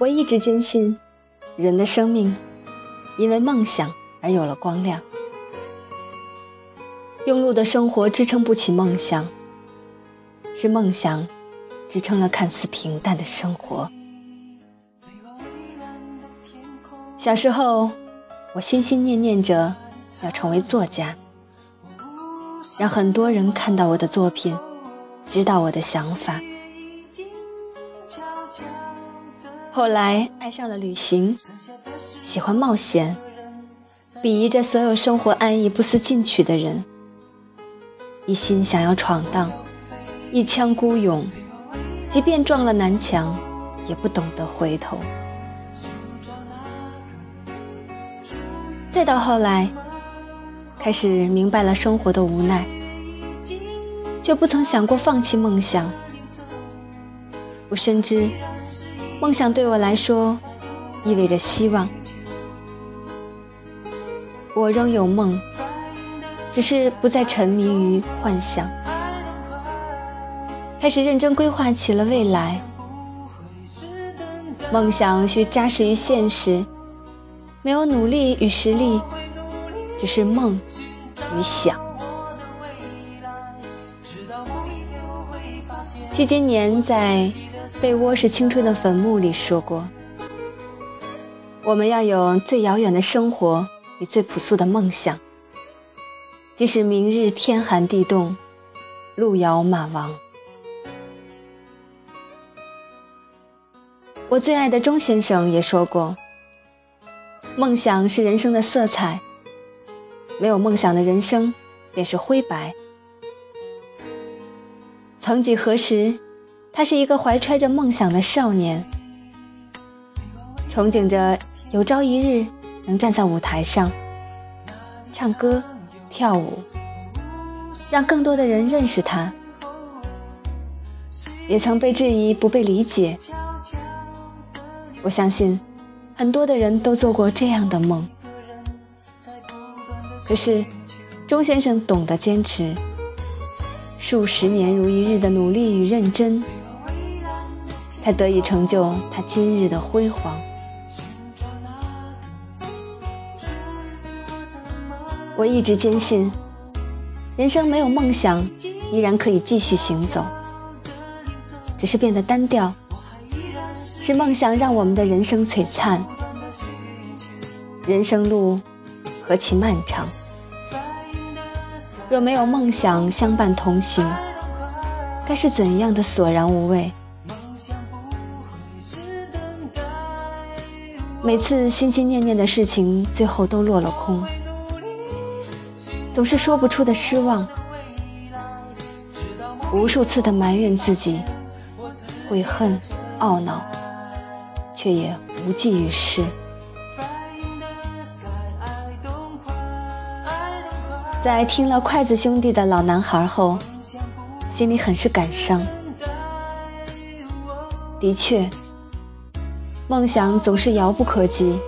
我一直坚信，人的生命因为梦想而有了光亮。庸碌的生活支撑不起梦想，是梦想支撑了看似平淡的生活。小时候，我心心念念着要成为作家，让很多人看到我的作品，知道我的想法。后来爱上了旅行，喜欢冒险，鄙夷着所有生活安逸不思进取的人。一心想要闯荡，一腔孤勇，即便撞了南墙，也不懂得回头。再到后来，开始明白了生活的无奈，却不曾想过放弃梦想。我深知，梦想对我来说意味着希望。我仍有梦。只是不再沉迷于幻想，开始认真规划起了未来。梦想需扎实于现实，没有努力与实力，只是梦与想。戚今年在《被窝是青春的坟墓》里说过：“我们要有最遥远的生活与最朴素的梦想。”即使明日天寒地冻，路遥马亡。我最爱的钟先生也说过：“梦想是人生的色彩，没有梦想的人生便是灰白。”曾几何时，他是一个怀揣着梦想的少年，憧憬着有朝一日能站在舞台上唱歌。跳舞，让更多的人认识他，也曾被质疑不被理解。我相信，很多的人都做过这样的梦。可是，钟先生懂得坚持，数十年如一日的努力与认真，才得以成就他今日的辉煌。我一直坚信，人生没有梦想依然可以继续行走，只是变得单调。是梦想让我们的人生璀璨。人生路何其漫长，若没有梦想相伴同行，该是怎样的索然无味？每次心心念念的事情，最后都落了空。总是说不出的失望，无数次的埋怨自己，悔恨、懊恼，却也无济于事。在听了筷子兄弟的老男孩后，心里很是感伤。的确，梦想总是遥不可及，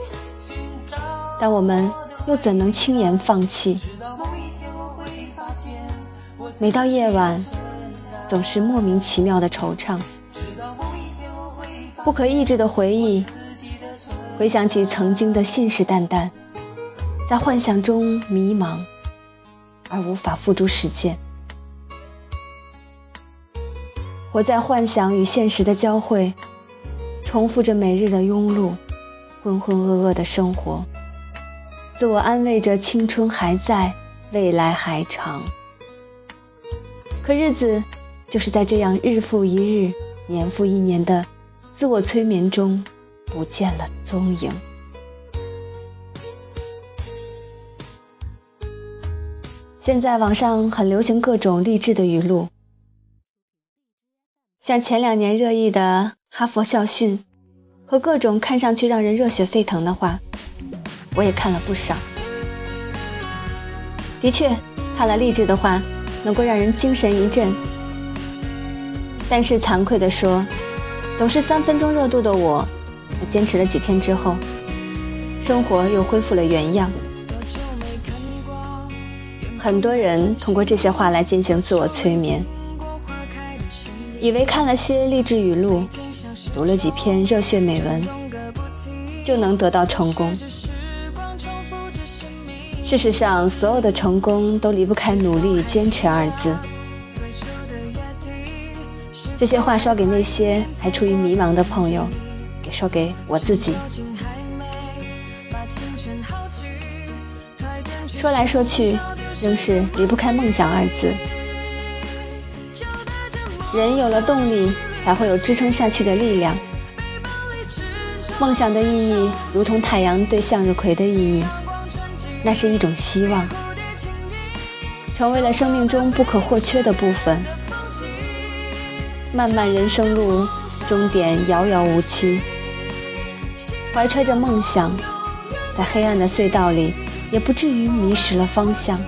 但我们又怎能轻言放弃？每到夜晚，总是莫名其妙的惆怅，不可抑制的回忆，回想起曾经的信誓旦旦，在幻想中迷茫，而无法付诸实践，活在幻想与现实的交汇，重复着每日的庸碌、浑浑噩噩的生活，自我安慰着青春还在，未来还长。可日子就是在这样日复一日、年复一年的自我催眠中不见了踪影。现在网上很流行各种励志的语录，像前两年热议的哈佛校训和各种看上去让人热血沸腾的话，我也看了不少。的确，看了励志的话。能够让人精神一振，但是惭愧地说，总是三分钟热度的我，坚持了几天之后，生活又恢复了原样。很多人通过这些话来进行自我催眠，以为看了些励志语录，读了几篇热血美文，就能得到成功。事实上，所有的成功都离不开努力与坚持二字。这些话说给那些还处于迷茫的朋友，也说给我自己。说来说去，仍是离不开梦想二字。人有了动力，才会有支撑下去的力量。梦想的意义，如同太阳对向日葵的意义，那是一种希望，成为了生命中不可或缺的部分。漫漫人生路，终点遥遥无期。怀揣着梦想，在黑暗的隧道里，也不至于迷失了方向。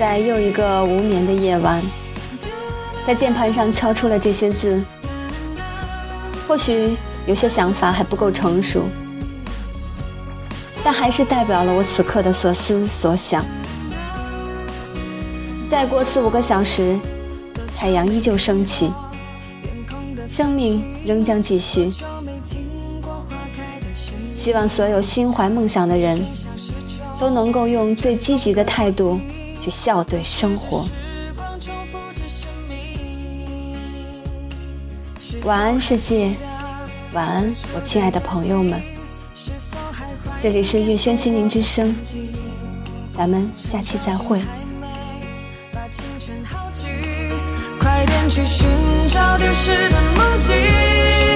在又一个无眠的夜晚，在键盘上敲出了这些字。或许有些想法还不够成熟，但还是代表了我此刻的所思所想。再过四五个小时，太阳依旧升起，生命仍将继续。希望所有心怀梦想的人，都能够用最积极的态度去笑对生活。晚安，世界，晚安，我亲爱的朋友们。这里是月轩心灵之声，咱们下期再会。快点去寻找丢失的梦境。